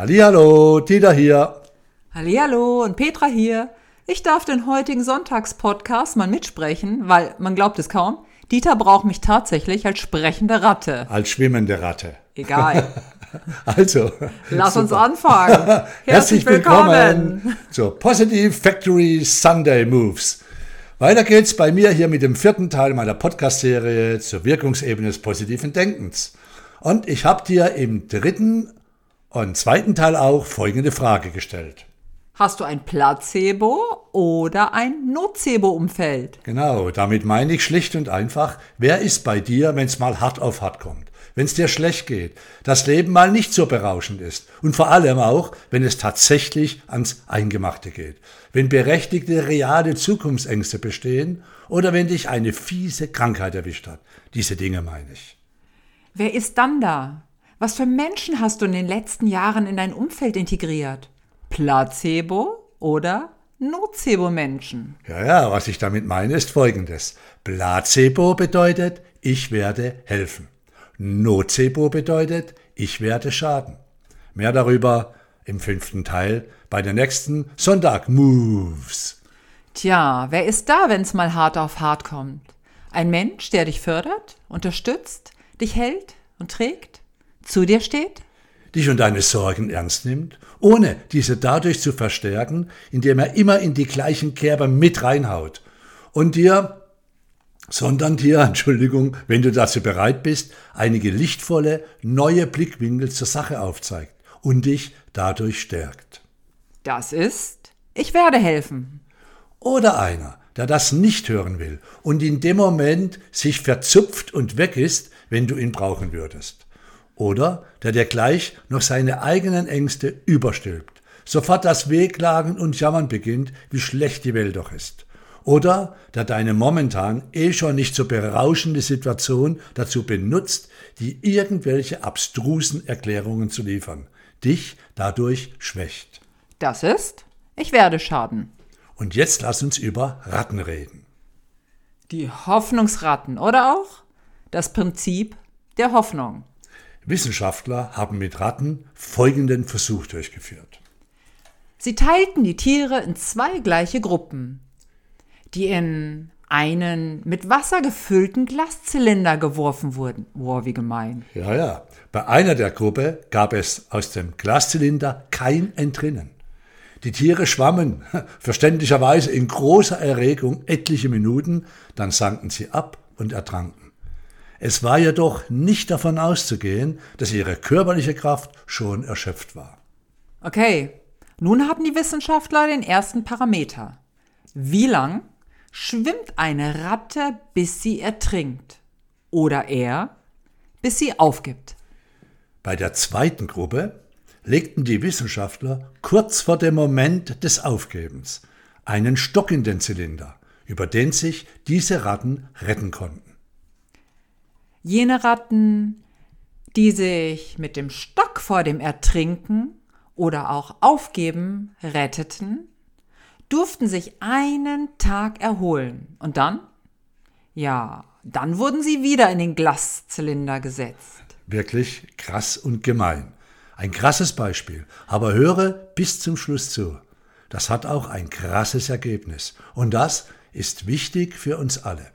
Hallihallo, Dieter hier. Hallihallo und Petra hier. Ich darf den heutigen Sonntagspodcast mal mitsprechen, weil man glaubt es kaum. Dieter braucht mich tatsächlich als sprechende Ratte. Als schwimmende Ratte. Egal. Also. Lass uns anfangen. Herzlich willkommen zur Positive Factory Sunday Moves. Weiter geht's bei mir hier mit dem vierten Teil meiner Podcast-Serie zur Wirkungsebene des positiven Denkens. Und ich habe dir im dritten und zweiten Teil auch folgende Frage gestellt. Hast du ein Placebo oder ein Nocebo-Umfeld? Genau, damit meine ich schlicht und einfach, wer ist bei dir, wenn es mal hart auf hart kommt? wenn es dir schlecht geht, das Leben mal nicht so berauschend ist und vor allem auch, wenn es tatsächlich ans Eingemachte geht, wenn berechtigte reale Zukunftsängste bestehen oder wenn dich eine fiese Krankheit erwischt hat. Diese Dinge meine ich. Wer ist dann da? Was für Menschen hast du in den letzten Jahren in dein Umfeld integriert? Placebo oder Nocebo-Menschen? Ja, ja, was ich damit meine, ist folgendes. Placebo bedeutet, ich werde helfen. Nocebo bedeutet, ich werde schaden. Mehr darüber im fünften Teil bei der nächsten Sonntag Moves. Tja, wer ist da, wenn's mal hart auf hart kommt? Ein Mensch, der dich fördert, unterstützt, dich hält und trägt, zu dir steht? Dich und deine Sorgen ernst nimmt, ohne diese dadurch zu verstärken, indem er immer in die gleichen Kerbe mit reinhaut und dir sondern dir, Entschuldigung, wenn du dazu bereit bist, einige lichtvolle, neue Blickwinkel zur Sache aufzeigt und dich dadurch stärkt. Das ist, ich werde helfen. Oder einer, der das nicht hören will und in dem Moment sich verzupft und weg ist, wenn du ihn brauchen würdest. Oder der dir gleich noch seine eigenen Ängste überstülpt, sofort das Wehklagen und Jammern beginnt, wie schlecht die Welt doch ist oder der deine momentan eh schon nicht so berauschende Situation dazu benutzt, die irgendwelche abstrusen Erklärungen zu liefern, dich dadurch schwächt. Das ist, ich werde schaden. Und jetzt lass uns über Ratten reden. Die Hoffnungsratten oder auch das Prinzip der Hoffnung. Wissenschaftler haben mit Ratten folgenden Versuch durchgeführt. Sie teilten die Tiere in zwei gleiche Gruppen die in einen mit Wasser gefüllten Glaszylinder geworfen wurden. Boah, wie gemein. Ja, ja. Bei einer der Gruppe gab es aus dem Glaszylinder kein Entrinnen. Die Tiere schwammen verständlicherweise in großer Erregung etliche Minuten, dann sanken sie ab und ertranken. Es war jedoch nicht davon auszugehen, dass ihre körperliche Kraft schon erschöpft war. Okay, nun hatten die Wissenschaftler den ersten Parameter. Wie lang schwimmt eine Ratte, bis sie ertrinkt. Oder er, bis sie aufgibt. Bei der zweiten Gruppe legten die Wissenschaftler kurz vor dem Moment des Aufgebens einen Stock in den Zylinder, über den sich diese Ratten retten konnten. Jene Ratten, die sich mit dem Stock vor dem Ertrinken oder auch Aufgeben retteten, durften sich einen Tag erholen. Und dann? Ja, dann wurden sie wieder in den Glaszylinder gesetzt. Wirklich krass und gemein. Ein krasses Beispiel. Aber höre bis zum Schluss zu. Das hat auch ein krasses Ergebnis. Und das ist wichtig für uns alle.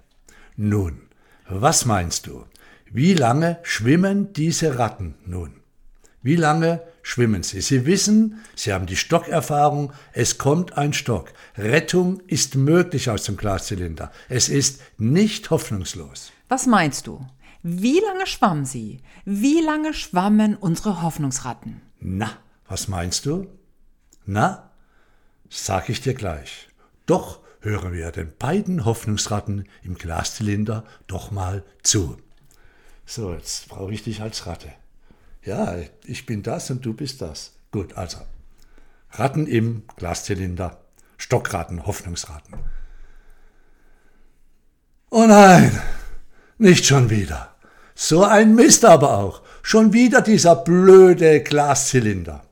Nun, was meinst du? Wie lange schwimmen diese Ratten nun? Wie lange schwimmen sie? Sie wissen, sie haben die Stockerfahrung, es kommt ein Stock. Rettung ist möglich aus dem Glaszylinder. Es ist nicht hoffnungslos. Was meinst du? Wie lange schwammen sie? Wie lange schwammen unsere Hoffnungsratten? Na, was meinst du? Na, sag ich dir gleich. Doch hören wir den beiden Hoffnungsratten im Glaszylinder doch mal zu. So, jetzt brauche ich dich als Ratte. Ja, ich bin das und du bist das. Gut, also. Ratten im Glaszylinder. Stockratten, Hoffnungsratten. Oh nein, nicht schon wieder. So ein Mist aber auch. Schon wieder dieser blöde Glaszylinder.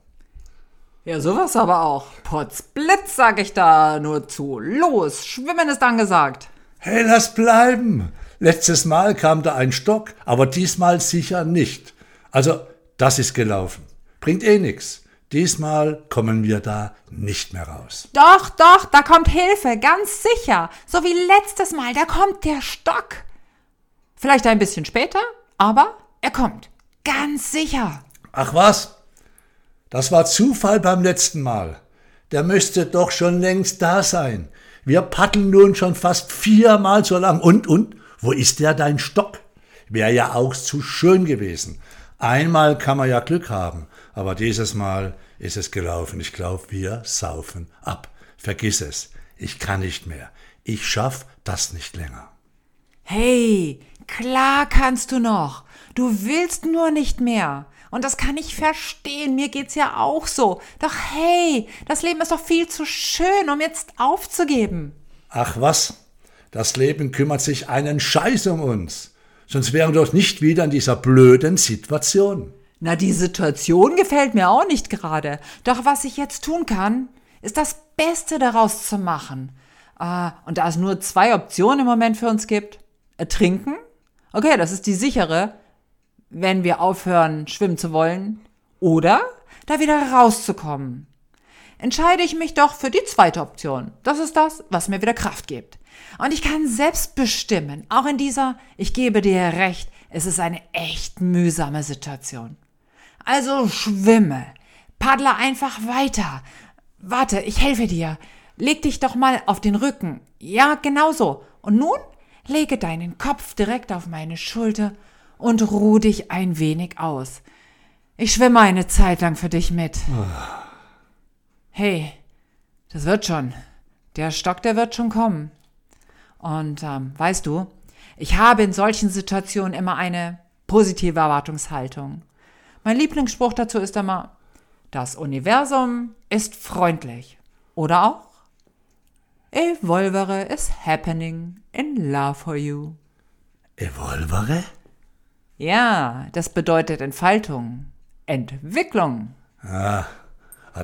Ja, sowas aber auch. Potzblitz, sag ich da nur zu. Los, schwimmen ist angesagt. Hey, lass bleiben. Letztes Mal kam da ein Stock, aber diesmal sicher nicht. Also das ist gelaufen. Bringt eh nix. Diesmal kommen wir da nicht mehr raus. Doch, doch, da kommt Hilfe, ganz sicher. So wie letztes Mal, da kommt der Stock. Vielleicht ein bisschen später, aber er kommt. Ganz sicher. Ach was? Das war Zufall beim letzten Mal. Der müsste doch schon längst da sein. Wir paddeln nun schon fast viermal so lang. Und, und, wo ist der dein Stock? Wäre ja auch zu schön gewesen. Einmal kann man ja Glück haben, aber dieses Mal ist es gelaufen. Ich glaube, wir saufen ab. Vergiss es. Ich kann nicht mehr. Ich schaff das nicht länger. Hey, klar kannst du noch. Du willst nur nicht mehr. Und das kann ich verstehen. Mir geht's ja auch so. Doch hey, das Leben ist doch viel zu schön, um jetzt aufzugeben. Ach was? Das Leben kümmert sich einen Scheiß um uns. Sonst wären wir doch nicht wieder in dieser blöden Situation. Na, die Situation gefällt mir auch nicht gerade. Doch was ich jetzt tun kann, ist das Beste daraus zu machen. Äh, und da es nur zwei Optionen im Moment für uns gibt, ertrinken, okay, das ist die sichere, wenn wir aufhören, schwimmen zu wollen, oder da wieder rauszukommen. Entscheide ich mich doch für die zweite Option. Das ist das, was mir wieder Kraft gibt. Und ich kann selbst bestimmen, auch in dieser, ich gebe dir recht, es ist eine echt mühsame Situation. Also schwimme, paddle einfach weiter. Warte, ich helfe dir. Leg dich doch mal auf den Rücken. Ja, genau so. Und nun lege deinen Kopf direkt auf meine Schulter und ruh dich ein wenig aus. Ich schwimme eine Zeit lang für dich mit. Hey, das wird schon. Der Stock, der wird schon kommen. Und ähm, weißt du, ich habe in solchen Situationen immer eine positive Erwartungshaltung. Mein Lieblingsspruch dazu ist immer, das Universum ist freundlich. Oder auch, Evolvere is happening in love for you. Evolvere? Ja, das bedeutet Entfaltung, Entwicklung. Ah,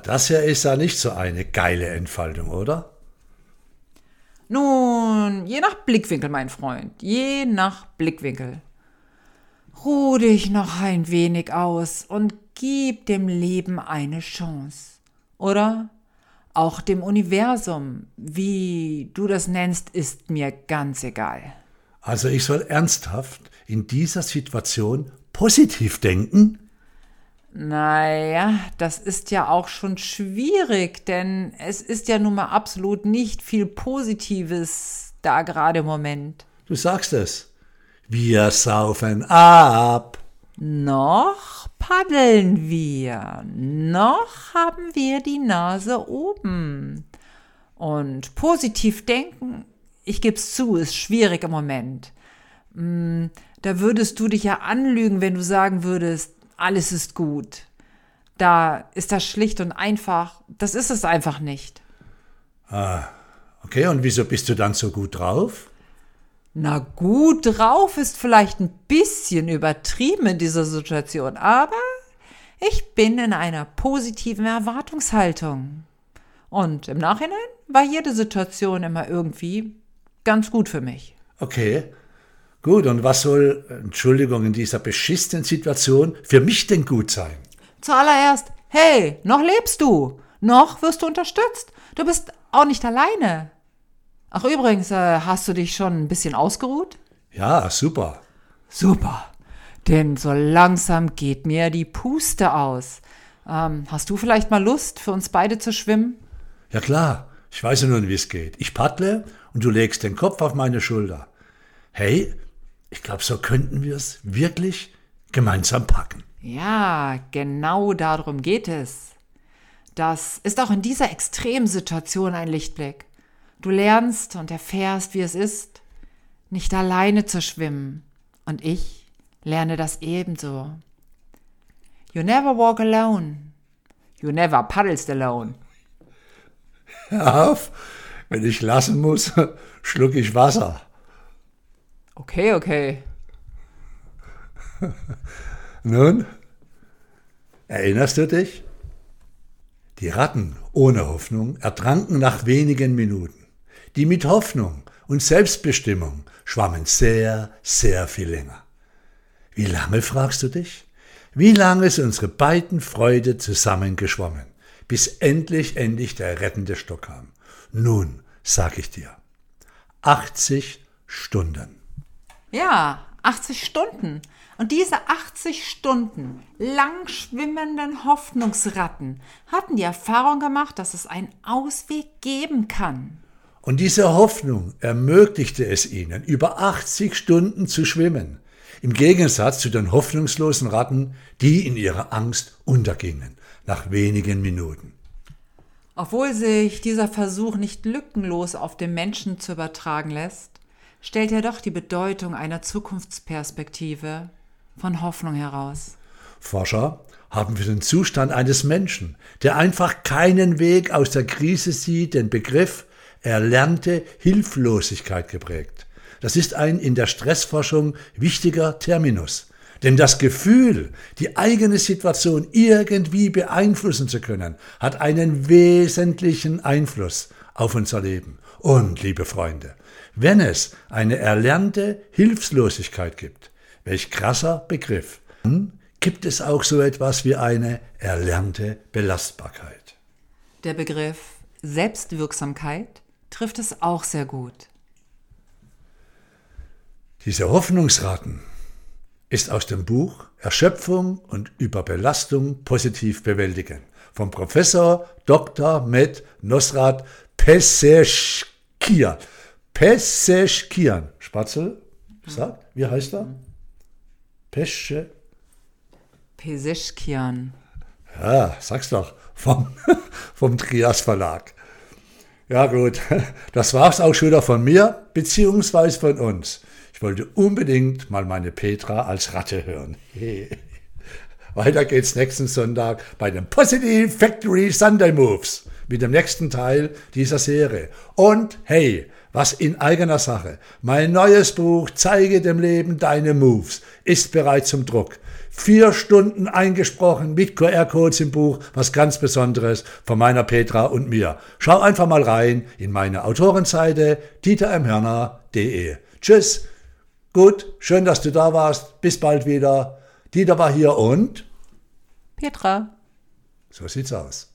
das ja ist ja nicht so eine geile Entfaltung, oder? Nun, je nach Blickwinkel, mein Freund, je nach Blickwinkel. Ruh dich noch ein wenig aus und gib dem Leben eine Chance. Oder auch dem Universum, wie du das nennst, ist mir ganz egal. Also ich soll ernsthaft in dieser Situation positiv denken? Naja, das ist ja auch schon schwierig, denn es ist ja nun mal absolut nicht viel Positives da gerade im Moment. Du sagst es. Wir saufen ab. Noch paddeln wir. Noch haben wir die Nase oben. Und positiv denken, ich geb's zu, ist schwierig im Moment. Hm, da würdest du dich ja anlügen, wenn du sagen würdest, alles ist gut. Da ist das schlicht und einfach, das ist es einfach nicht. Ah, okay, und wieso bist du dann so gut drauf? Na gut drauf ist vielleicht ein bisschen übertrieben in dieser Situation, aber ich bin in einer positiven Erwartungshaltung. Und im Nachhinein war jede Situation immer irgendwie ganz gut für mich. Okay, Gut, und was soll, Entschuldigung, in dieser beschissenen Situation für mich denn gut sein? Zuallererst, hey, noch lebst du. Noch wirst du unterstützt. Du bist auch nicht alleine. Ach übrigens, äh, hast du dich schon ein bisschen ausgeruht? Ja, super. Super. Denn so langsam geht mir die Puste aus. Ähm, hast du vielleicht mal Lust, für uns beide zu schwimmen? Ja klar, ich weiß ja nun, wie es geht. Ich paddle und du legst den Kopf auf meine Schulter. Hey, ich glaube, so könnten wir es wirklich gemeinsam packen. Ja, genau darum geht es. Das ist auch in dieser Extremsituation ein Lichtblick. Du lernst und erfährst, wie es ist, nicht alleine zu schwimmen. Und ich lerne das ebenso. You never walk alone. You never paddlest alone. Hör auf, wenn ich lassen muss, schluck ich Wasser. Okay, okay. Nun, erinnerst du dich? Die Ratten ohne Hoffnung ertranken nach wenigen Minuten. Die mit Hoffnung und Selbstbestimmung schwammen sehr, sehr viel länger. Wie lange, fragst du dich? Wie lange ist unsere beiden Freude zusammengeschwommen, bis endlich, endlich der rettende Stock kam? Nun, sag ich dir, 80 Stunden. Ja, 80 Stunden. Und diese 80 Stunden lang schwimmenden Hoffnungsratten hatten die Erfahrung gemacht, dass es einen Ausweg geben kann. Und diese Hoffnung ermöglichte es ihnen, über 80 Stunden zu schwimmen, im Gegensatz zu den hoffnungslosen Ratten, die in ihrer Angst untergingen, nach wenigen Minuten. Obwohl sich dieser Versuch nicht lückenlos auf den Menschen zu übertragen lässt, stellt er doch die Bedeutung einer Zukunftsperspektive von Hoffnung heraus. Forscher haben für den Zustand eines Menschen, der einfach keinen Weg aus der Krise sieht, den Begriff erlernte Hilflosigkeit geprägt. Das ist ein in der Stressforschung wichtiger Terminus. Denn das Gefühl, die eigene Situation irgendwie beeinflussen zu können, hat einen wesentlichen Einfluss auf unser Leben. Und, liebe Freunde, wenn es eine erlernte Hilflosigkeit gibt, welch krasser Begriff, dann gibt es auch so etwas wie eine erlernte Belastbarkeit. Der Begriff Selbstwirksamkeit trifft es auch sehr gut. Diese Hoffnungsraten ist aus dem Buch Erschöpfung und Überbelastung positiv bewältigen vom Professor Dr. Med Nosrat Peseschkian. Peseschkian. Spatzel, sag, wie heißt er? Pesche. Peseschkian. Ja, sag's doch, vom, vom Trias Verlag. Ja gut, das war's auch schon wieder von mir, beziehungsweise von uns. Ich wollte unbedingt mal meine Petra als Ratte hören. Weiter geht's nächsten Sonntag bei den Positive Factory Sunday Moves mit dem nächsten Teil dieser Serie. Und hey, was in eigener Sache. Mein neues Buch Zeige dem Leben deine Moves ist bereits zum Druck. Vier Stunden eingesprochen mit QR-Codes im Buch, was ganz Besonderes von meiner Petra und mir. Schau einfach mal rein in meine Autorenseite dietermhörner.de. Tschüss, gut, schön, dass du da warst. Bis bald wieder. Dieter war hier und Petra. So sieht's aus.